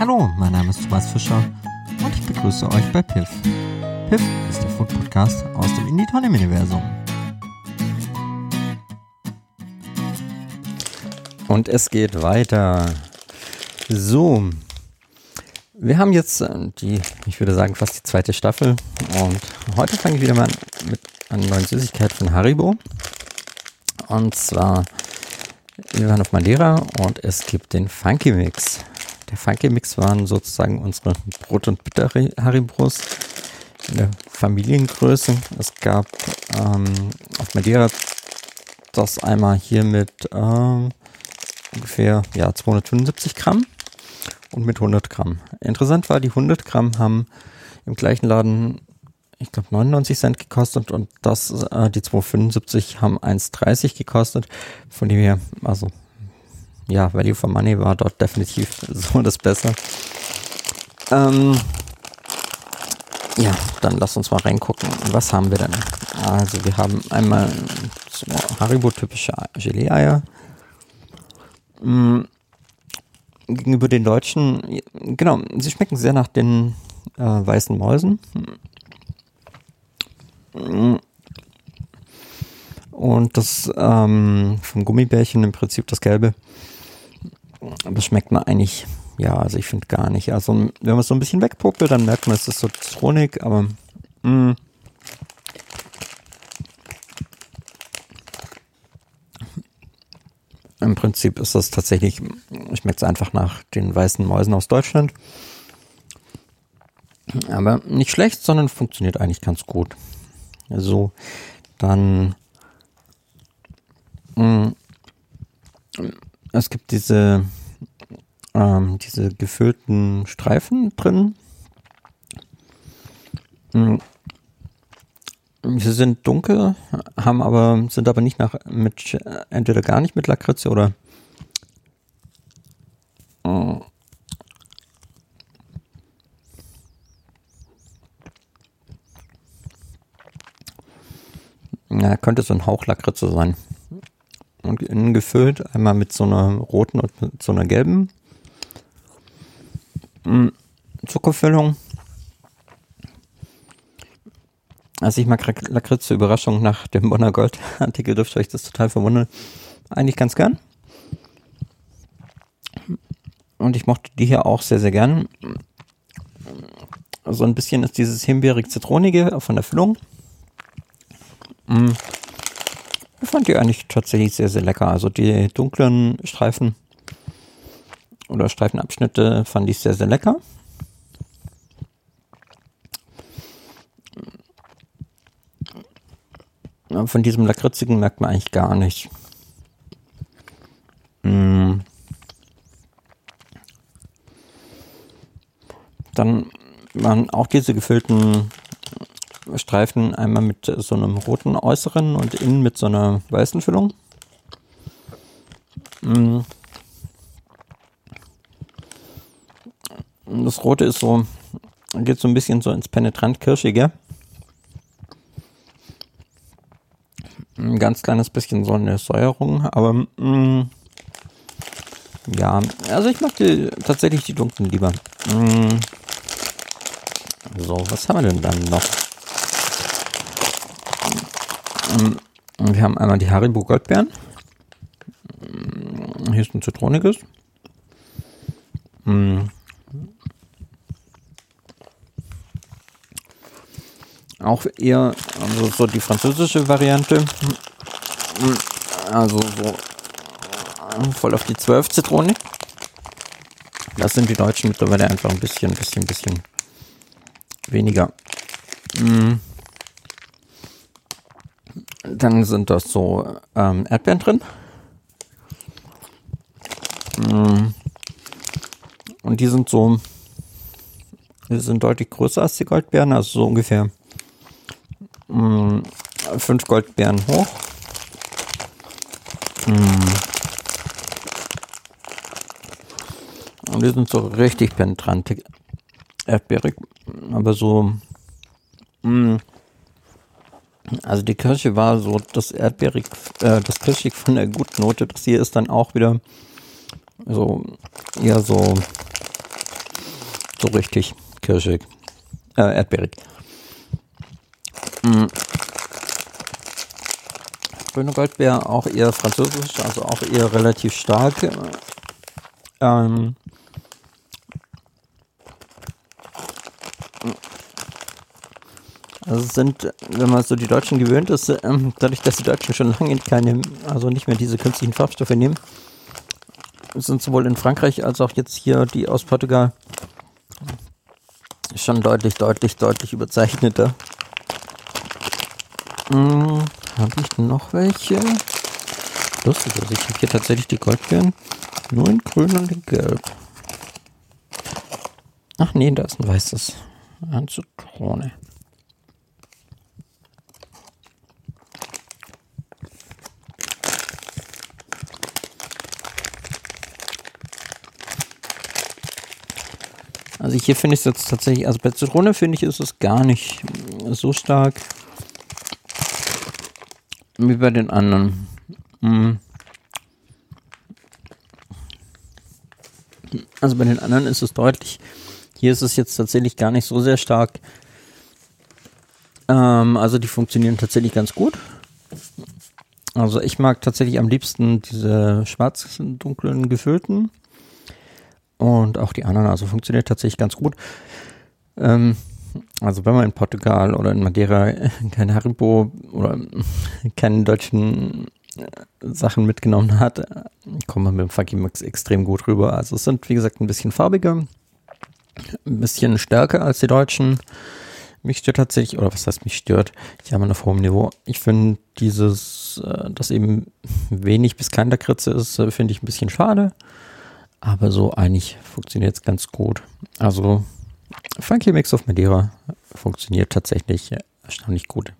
Hallo, mein Name ist Thomas Fischer und ich begrüße euch bei Piff. Piff ist der Food Podcast aus dem Indie Tonem Universum. Und es geht weiter. So, wir haben jetzt äh, die, ich würde sagen, fast die zweite Staffel und heute fange ich wieder mal mit einer neuen Süßigkeit von Haribo. Und zwar, wir waren auf Madeira und es gibt den Funky Mix. Der Funky Mix waren sozusagen unsere Brot- und Bitter-Haribos in der Familiengröße. Es gab ähm, auf Madeira das einmal hier mit ähm, ungefähr ja, 275 Gramm und mit 100 Gramm. Interessant war, die 100 Gramm haben im gleichen Laden, ich glaube, 99 Cent gekostet und das, äh, die 275 haben 1,30 gekostet. Von dem her, also ja, Value for Money war dort definitiv so das Besser. Ähm, ja, dann lass uns mal reingucken. Was haben wir denn? Also wir haben einmal so Haribo-typische Gelee-Eier. Mhm. Gegenüber den deutschen, genau, sie schmecken sehr nach den äh, weißen Mäusen. Und das ähm, vom Gummibärchen im Prinzip das Gelbe das schmeckt man eigentlich, ja, also ich finde gar nicht. Also wenn man es so ein bisschen wegpuppelt, dann merkt man, es ist so Zitronik, aber mh. Mm. Im Prinzip ist das tatsächlich, schmeckt es einfach nach den weißen Mäusen aus Deutschland. Aber nicht schlecht, sondern funktioniert eigentlich ganz gut. So, dann mh, mm, es gibt diese, ähm, diese gefüllten Streifen drin. Hm. Sie sind dunkel, haben aber, sind aber nicht nach, mit, entweder gar nicht mit Lakritze oder, äh, könnte so ein Hauch Lakritze sein und innen gefüllt. Einmal mit so einer roten und mit so einer gelben Zuckerfüllung. Also ich mag Lakritz zur Überraschung nach dem Bonner Gold Artikel dürfte euch das total verwundern. Eigentlich ganz gern. Und ich mochte die hier auch sehr, sehr gern. So ein bisschen ist dieses himbeerig-zitronige von der Füllung. Mm. Ich fand die eigentlich tatsächlich sehr, sehr lecker. Also die dunklen Streifen oder Streifenabschnitte fand ich sehr, sehr lecker. Von diesem Lakritzigen merkt man eigentlich gar nichts. Mm. Dann waren auch diese gefüllten Streifen einmal mit so einem roten Äußeren und innen mit so einer weißen Füllung. Das rote ist so, geht so ein bisschen so ins penetrant kirschige. Ein ganz kleines bisschen so eine Säuerung, aber mh, mm, ja, also ich mag die, tatsächlich die dunklen lieber. Mh. Mm. So, was haben wir denn dann noch? Ähm, wir haben einmal die Haribo Goldbeeren. Hier ist ein zitroniges. Mm. Auch eher also so die französische Variante. Also so voll auf die 12 Zitrone. Das sind die Deutschen mittlerweile einfach ein bisschen, bisschen, bisschen weniger. Mm. Dann sind das so ähm, Erdbeeren drin. Mm. Und die sind so, die sind deutlich größer als die Goldbeeren, also so ungefähr mh, fünf Goldbeeren hoch. Mm. Und die sind so richtig penetrant erdbeerig, aber so mh, also die Kirsche war so das Erdbeerig, äh, das Kirschig von der Gutnote. Das hier ist dann auch wieder so, eher so so richtig kirschig, äh, erdbeerig. Mm. Grüne Goldbeer auch eher französisch, also auch eher relativ stark. Ähm, Also sind, wenn man so die Deutschen gewöhnt ist, ähm, dadurch, dass die Deutschen schon lange keine, also nicht mehr diese künstlichen Farbstoffe nehmen, sind sowohl in Frankreich als auch jetzt hier die aus Portugal schon deutlich, deutlich, deutlich überzeichneter. Habe ich noch welche? Lustig, also ich habe hier tatsächlich die Goldbeeren nur in grün und in gelb. Ach nee, da ist ein weißes. Eine Zitrone. Also hier finde ich es jetzt tatsächlich, also bei Zitrone finde ich, ist es gar nicht so stark wie bei den anderen. Hm. Also bei den anderen ist es deutlich. Hier ist es jetzt tatsächlich gar nicht so sehr stark. Ähm, also die funktionieren tatsächlich ganz gut. Also ich mag tatsächlich am liebsten diese schwarz-dunklen gefüllten. Und auch die anderen, also funktioniert tatsächlich ganz gut. Ähm, also wenn man in Portugal oder in Madeira kein Haribo oder keine deutschen äh, Sachen mitgenommen hat, kommt man mit dem Funky Mix extrem gut rüber. Also es sind, wie gesagt, ein bisschen farbiger, ein bisschen stärker als die deutschen. Mich stört tatsächlich, oder was heißt mich stört, ich habe auf hohem Niveau. Ich finde dieses, äh, dass eben wenig bis kein Lakritze ist, äh, finde ich ein bisschen schade. Aber so eigentlich funktioniert es ganz gut. Also Funky Mix of Madeira funktioniert tatsächlich erstaunlich gut.